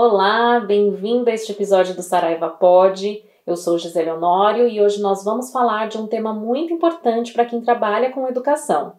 Olá, bem-vindo a este episódio do Saraiva Pod. Eu sou Gisele Honório e hoje nós vamos falar de um tema muito importante para quem trabalha com educação.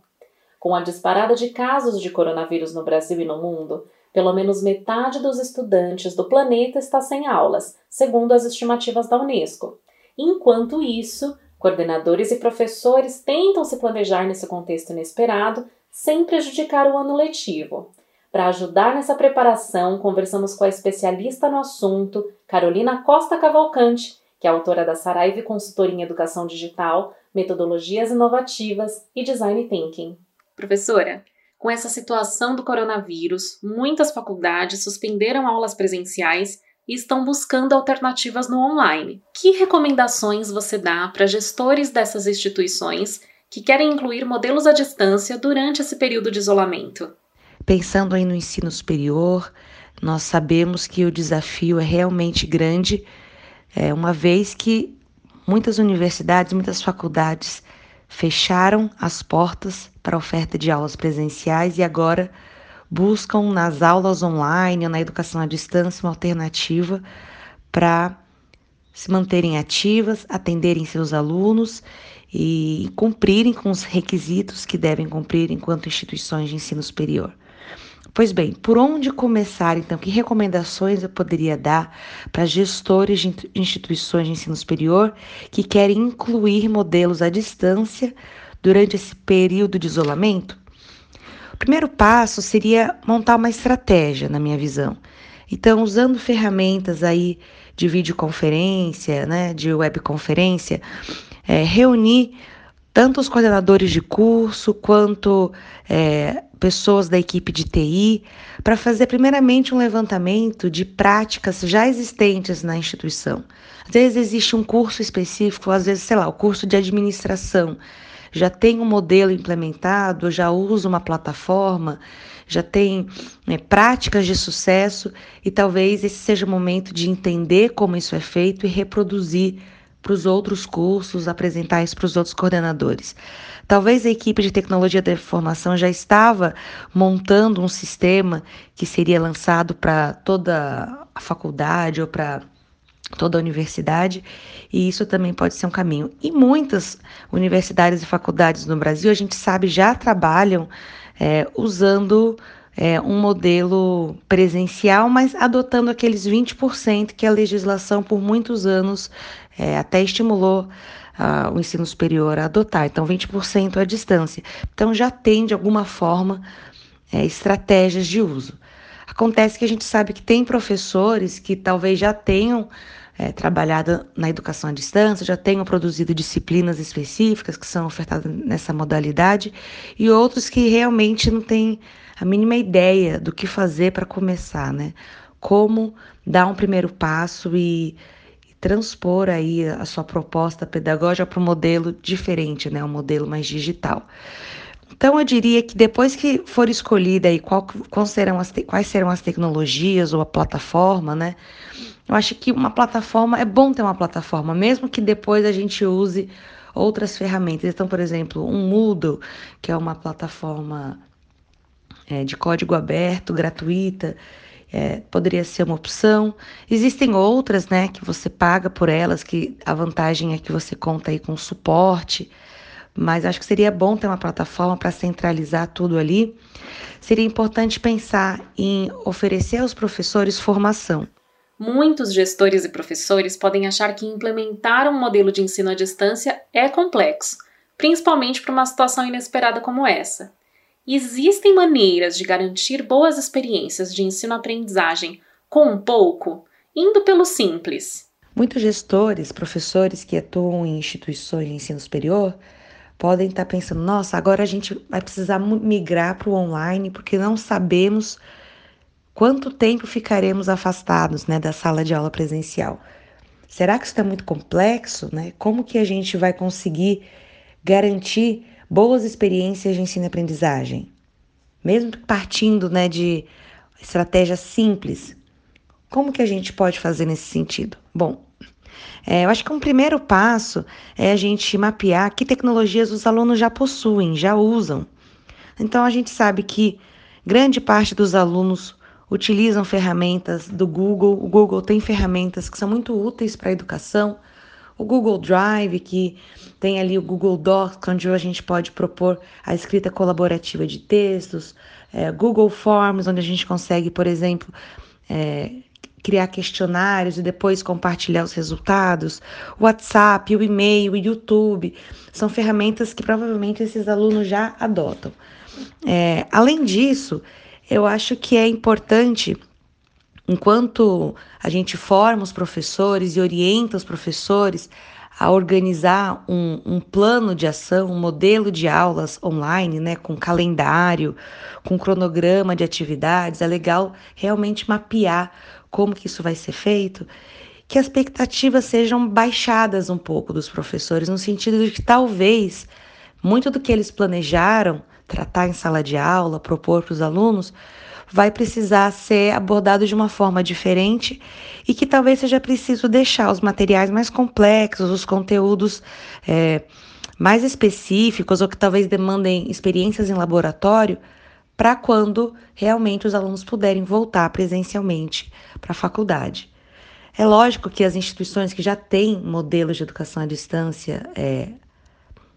Com a disparada de casos de coronavírus no Brasil e no mundo, pelo menos metade dos estudantes do planeta está sem aulas, segundo as estimativas da Unesco. Enquanto isso, coordenadores e professores tentam se planejar nesse contexto inesperado sem prejudicar o ano letivo. Para ajudar nessa preparação, conversamos com a especialista no assunto, Carolina Costa Cavalcante, que é autora da Saraiva Consultoria em Educação Digital, Metodologias Inovativas e Design Thinking. Professora, com essa situação do coronavírus, muitas faculdades suspenderam aulas presenciais e estão buscando alternativas no online. Que recomendações você dá para gestores dessas instituições que querem incluir modelos à distância durante esse período de isolamento? Pensando aí no ensino superior, nós sabemos que o desafio é realmente grande. É, uma vez que muitas universidades, muitas faculdades fecharam as portas para a oferta de aulas presenciais e agora buscam nas aulas online ou na educação à distância uma alternativa para se manterem ativas, atenderem seus alunos e cumprirem com os requisitos que devem cumprir enquanto instituições de ensino superior. Pois bem, por onde começar então? Que recomendações eu poderia dar para gestores de instituições de ensino superior que querem incluir modelos à distância durante esse período de isolamento? O primeiro passo seria montar uma estratégia, na minha visão. Então, usando ferramentas aí de videoconferência, né, de webconferência, é, reunir tanto os coordenadores de curso quanto é, pessoas da equipe de TI, para fazer primeiramente um levantamento de práticas já existentes na instituição. Às vezes existe um curso específico, às vezes, sei lá, o curso de administração já tem um modelo implementado, já usa uma plataforma, já tem né, práticas de sucesso e talvez esse seja o momento de entender como isso é feito e reproduzir para os outros cursos, apresentar isso para os outros coordenadores. Talvez a equipe de tecnologia da informação já estava montando um sistema que seria lançado para toda a faculdade ou para toda a universidade, e isso também pode ser um caminho. E muitas universidades e faculdades no Brasil, a gente sabe, já trabalham é, usando é, um modelo presencial, mas adotando aqueles 20% que a legislação por muitos anos é, até estimulou uh, o ensino superior a adotar. Então, 20% à distância. Então, já tem, de alguma forma, é, estratégias de uso. Acontece que a gente sabe que tem professores que talvez já tenham é, trabalhado na educação à distância, já tenham produzido disciplinas específicas que são ofertadas nessa modalidade, e outros que realmente não têm a mínima ideia do que fazer para começar, né? Como dar um primeiro passo e, e transpor aí a sua proposta pedagógica para um modelo diferente, né? Um modelo mais digital. Então, eu diria que depois que for escolhida aí qual, qual serão as, quais serão as tecnologias ou a plataforma, né? Eu acho que uma plataforma, é bom ter uma plataforma, mesmo que depois a gente use outras ferramentas. Então, por exemplo, um Moodle, que é uma plataforma é, de código aberto, gratuita, é, poderia ser uma opção. Existem outras, né, que você paga por elas, que a vantagem é que você conta aí com suporte, mas acho que seria bom ter uma plataforma para centralizar tudo ali. Seria importante pensar em oferecer aos professores formação. Muitos gestores e professores podem achar que implementar um modelo de ensino à distância é complexo, principalmente para uma situação inesperada como essa. Existem maneiras de garantir boas experiências de ensino-aprendizagem com um pouco, indo pelo simples. Muitos gestores, professores que atuam em instituições de ensino superior podem estar pensando: nossa, agora a gente vai precisar migrar para o online porque não sabemos quanto tempo ficaremos afastados né, da sala de aula presencial. Será que isso está muito complexo? Né? Como que a gente vai conseguir garantir boas experiências de ensino-aprendizagem. Mesmo partindo né, de estratégias simples, como que a gente pode fazer nesse sentido? Bom, é, eu acho que um primeiro passo é a gente mapear que tecnologias os alunos já possuem, já usam. Então, a gente sabe que grande parte dos alunos utilizam ferramentas do Google. O Google tem ferramentas que são muito úteis para a educação. O Google Drive, que tem ali o Google Docs, onde a gente pode propor a escrita colaborativa de textos. É, Google Forms, onde a gente consegue, por exemplo, é, criar questionários e depois compartilhar os resultados. O WhatsApp, o e-mail, o YouTube são ferramentas que provavelmente esses alunos já adotam. É, além disso, eu acho que é importante, enquanto a gente forma os professores e orienta os professores a organizar um, um, plano de ação, um modelo de aulas online, né, com calendário, com cronograma de atividades, é legal realmente mapear como que isso vai ser feito, que as expectativas sejam baixadas um pouco dos professores, no sentido de que talvez muito do que eles planejaram tratar em sala de aula, propor para os alunos, vai precisar ser abordado de uma forma diferente e que talvez seja preciso deixar os materiais mais complexos, os conteúdos é, mais específicos ou que talvez demandem experiências em laboratório para quando realmente os alunos puderem voltar presencialmente para a faculdade. É lógico que as instituições que já têm modelos de educação à distância é,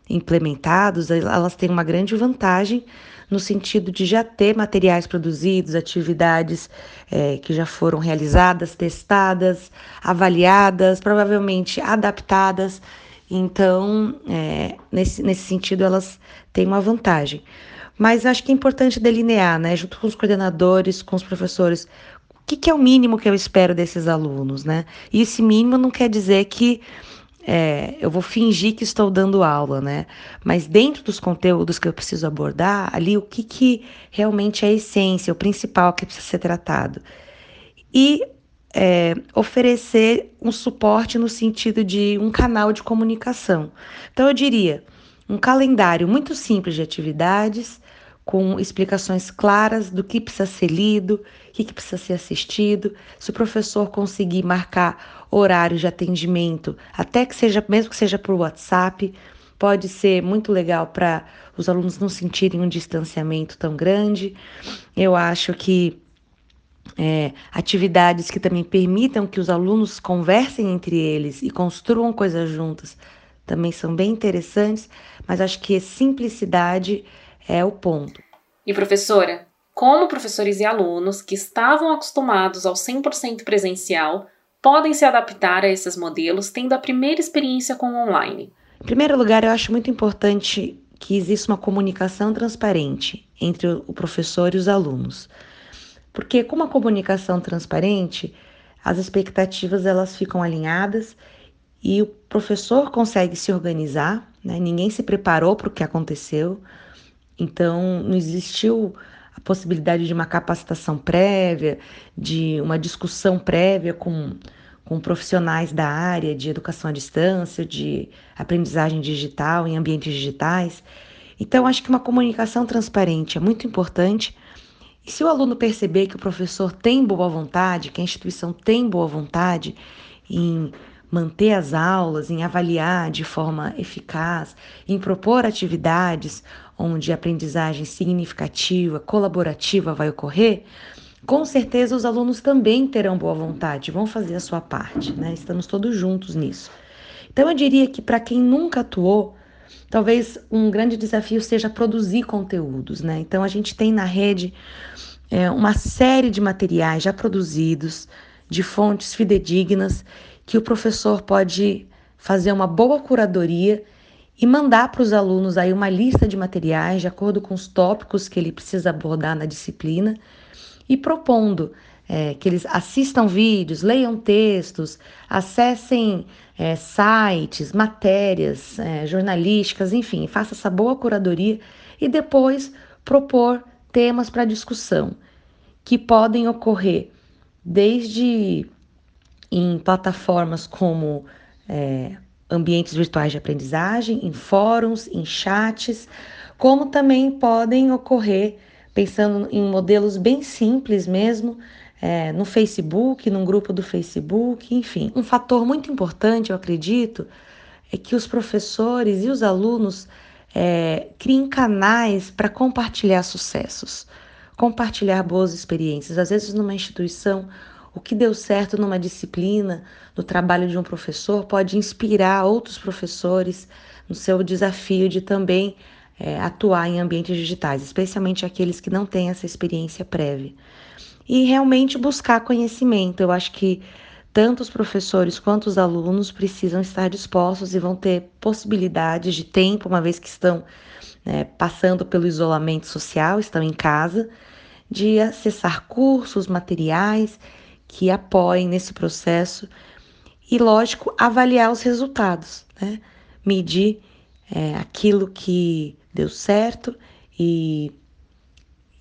implementados, elas têm uma grande vantagem no sentido de já ter materiais produzidos, atividades é, que já foram realizadas, testadas, avaliadas, provavelmente adaptadas. Então, é, nesse, nesse sentido, elas têm uma vantagem. Mas acho que é importante delinear, né, junto com os coordenadores, com os professores, o que, que é o mínimo que eu espero desses alunos, né? E esse mínimo não quer dizer que é, eu vou fingir que estou dando aula, né? Mas dentro dos conteúdos que eu preciso abordar, ali o que, que realmente é a essência, o principal que precisa ser tratado. E é, oferecer um suporte no sentido de um canal de comunicação. Então, eu diria um calendário muito simples de atividades, com explicações claras do que precisa ser lido, o que precisa ser assistido. Se o professor conseguir marcar horário de atendimento, até que seja, mesmo que seja por WhatsApp, pode ser muito legal para os alunos não sentirem um distanciamento tão grande. Eu acho que é, atividades que também permitam que os alunos conversem entre eles e construam coisas juntas também são bem interessantes, mas acho que simplicidade é o ponto. E professora, como professores e alunos que estavam acostumados ao 100% presencial podem se adaptar a esses modelos tendo a primeira experiência com o online? Em primeiro lugar, eu acho muito importante que exista uma comunicação transparente entre o professor e os alunos. Porque com uma comunicação transparente, as expectativas elas ficam alinhadas e o professor consegue se organizar, né? ninguém se preparou para o que aconteceu, então não existiu a possibilidade de uma capacitação prévia, de uma discussão prévia com, com profissionais da área de educação à distância, de aprendizagem digital em ambientes digitais. Então, acho que uma comunicação transparente é muito importante. E se o aluno perceber que o professor tem boa vontade, que a instituição tem boa vontade em manter as aulas, em avaliar de forma eficaz, em propor atividades onde a aprendizagem significativa, colaborativa vai ocorrer, com certeza os alunos também terão boa vontade, vão fazer a sua parte, né? Estamos todos juntos nisso. Então eu diria que para quem nunca atuou, talvez um grande desafio seja produzir conteúdos, né? Então a gente tem na rede é, uma série de materiais já produzidos, de fontes fidedignas que o professor pode fazer uma boa curadoria e mandar para os alunos aí uma lista de materiais de acordo com os tópicos que ele precisa abordar na disciplina e propondo é, que eles assistam vídeos, leiam textos, acessem é, sites, matérias é, jornalísticas, enfim, faça essa boa curadoria e depois propor temas para discussão que podem ocorrer desde em plataformas como é, ambientes virtuais de aprendizagem, em fóruns, em chats, como também podem ocorrer, pensando em modelos bem simples mesmo, é, no Facebook, num grupo do Facebook, enfim. Um fator muito importante, eu acredito, é que os professores e os alunos é, criem canais para compartilhar sucessos. compartilhar boas experiências. Às vezes, numa instituição, o que deu certo numa disciplina, no trabalho de um professor, pode inspirar outros professores no seu desafio de também é, atuar em ambientes digitais, especialmente aqueles que não têm essa experiência prévia. E realmente buscar conhecimento. Eu acho que tanto os professores quanto os alunos precisam estar dispostos e vão ter possibilidades de tempo, uma vez que estão né, passando pelo isolamento social, estão em casa, de acessar cursos, materiais que apoiem nesse processo e, lógico, avaliar os resultados, né? medir é, aquilo que deu certo e,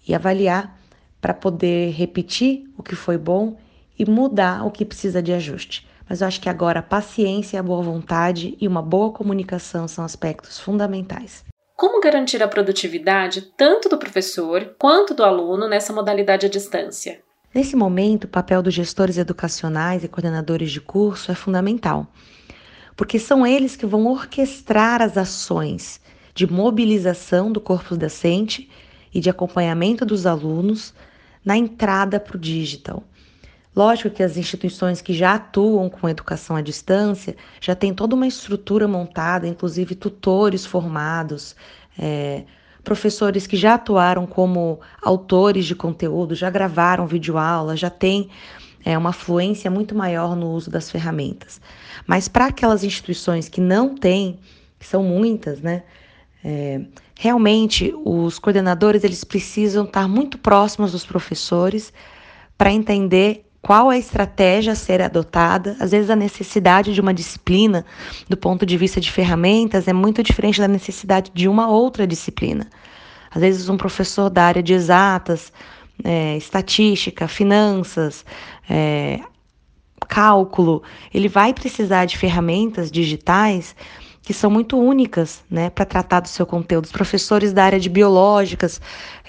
e avaliar para poder repetir o que foi bom e mudar o que precisa de ajuste. Mas eu acho que agora a paciência, a boa vontade e uma boa comunicação são aspectos fundamentais. Como garantir a produtividade tanto do professor quanto do aluno nessa modalidade à distância? Nesse momento, o papel dos gestores educacionais e coordenadores de curso é fundamental, porque são eles que vão orquestrar as ações de mobilização do corpo docente e de acompanhamento dos alunos na entrada para o digital. Lógico que as instituições que já atuam com educação à distância já têm toda uma estrutura montada, inclusive tutores formados, é, professores que já atuaram como autores de conteúdo, já gravaram videoaula, já têm é, uma fluência muito maior no uso das ferramentas. Mas para aquelas instituições que não têm, que são muitas, né? É, realmente os coordenadores eles precisam estar muito próximos dos professores para entender qual a estratégia a ser adotada. Às vezes, a necessidade de uma disciplina, do ponto de vista de ferramentas, é muito diferente da necessidade de uma outra disciplina. Às vezes, um professor da área de exatas, é, estatística, finanças, é, cálculo, ele vai precisar de ferramentas digitais que são muito únicas né, para tratar do seu conteúdo. Os professores da área de biológicas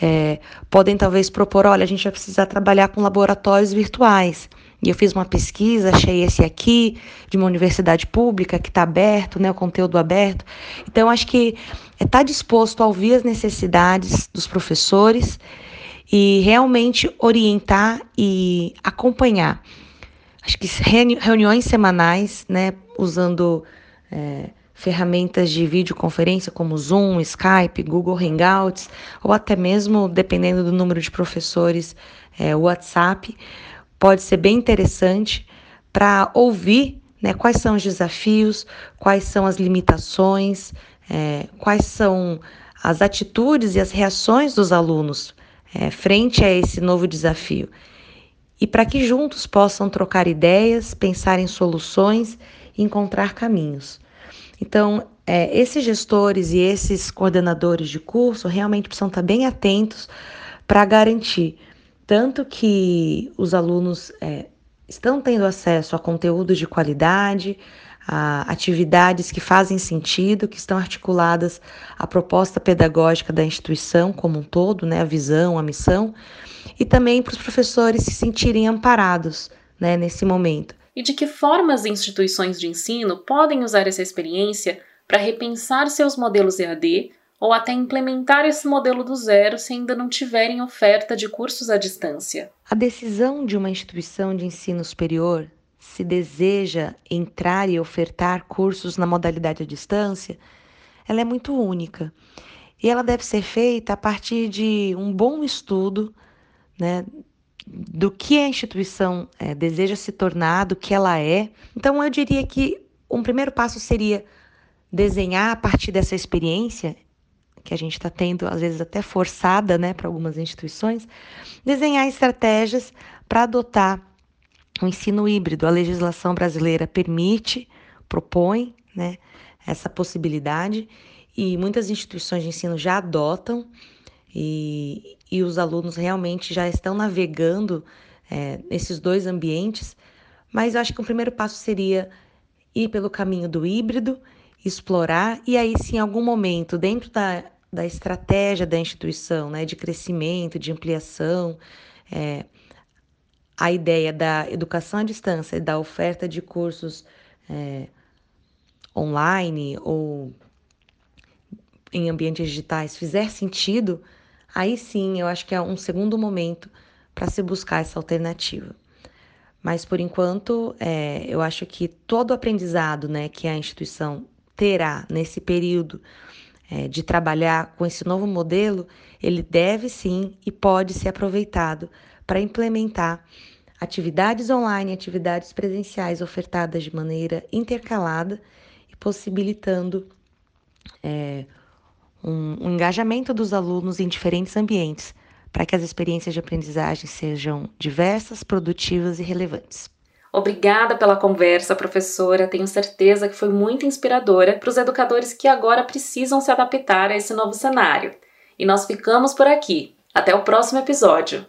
é, podem talvez propor: olha, a gente vai precisar trabalhar com laboratórios virtuais. E eu fiz uma pesquisa, achei esse aqui, de uma universidade pública, que está aberto, né, o conteúdo aberto. Então, acho que é estar tá disposto a ouvir as necessidades dos professores e realmente orientar e acompanhar. Acho que reuniões semanais, né, usando. É, ferramentas de videoconferência como Zoom, Skype, Google Hangouts, ou até mesmo, dependendo do número de professores, é, WhatsApp, pode ser bem interessante para ouvir né, quais são os desafios, quais são as limitações, é, quais são as atitudes e as reações dos alunos é, frente a esse novo desafio. E para que juntos possam trocar ideias, pensar em soluções e encontrar caminhos. Então, é, esses gestores e esses coordenadores de curso realmente precisam estar bem atentos para garantir. Tanto que os alunos é, estão tendo acesso a conteúdos de qualidade, a atividades que fazem sentido, que estão articuladas à proposta pedagógica da instituição como um todo, né, a visão, a missão, e também para os professores se sentirem amparados né, nesse momento e de que forma as instituições de ensino podem usar essa experiência para repensar seus modelos EAD ou até implementar esse modelo do zero se ainda não tiverem oferta de cursos à distância. A decisão de uma instituição de ensino superior se deseja entrar e ofertar cursos na modalidade à distância, ela é muito única. E ela deve ser feita a partir de um bom estudo né, do que a instituição é, deseja se tornar, do que ela é. Então, eu diria que um primeiro passo seria desenhar a partir dessa experiência que a gente está tendo, às vezes até forçada, né, para algumas instituições, desenhar estratégias para adotar o um ensino híbrido. A legislação brasileira permite, propõe, né, essa possibilidade e muitas instituições de ensino já adotam e, e os alunos realmente já estão navegando é, nesses dois ambientes, mas eu acho que o primeiro passo seria ir pelo caminho do híbrido, explorar, e aí, se em algum momento, dentro da, da estratégia da instituição, né, de crescimento, de ampliação, é, a ideia da educação à distância, da oferta de cursos é, online ou em ambientes digitais fizer sentido, aí sim eu acho que é um segundo momento para se buscar essa alternativa. Mas por enquanto, é, eu acho que todo aprendizado né, que a instituição terá nesse período é, de trabalhar com esse novo modelo, ele deve sim e pode ser aproveitado para implementar atividades online, atividades presenciais ofertadas de maneira intercalada e possibilitando é, um, um engajamento dos alunos em diferentes ambientes, para que as experiências de aprendizagem sejam diversas, produtivas e relevantes. Obrigada pela conversa, professora. Tenho certeza que foi muito inspiradora para os educadores que agora precisam se adaptar a esse novo cenário. E nós ficamos por aqui. Até o próximo episódio.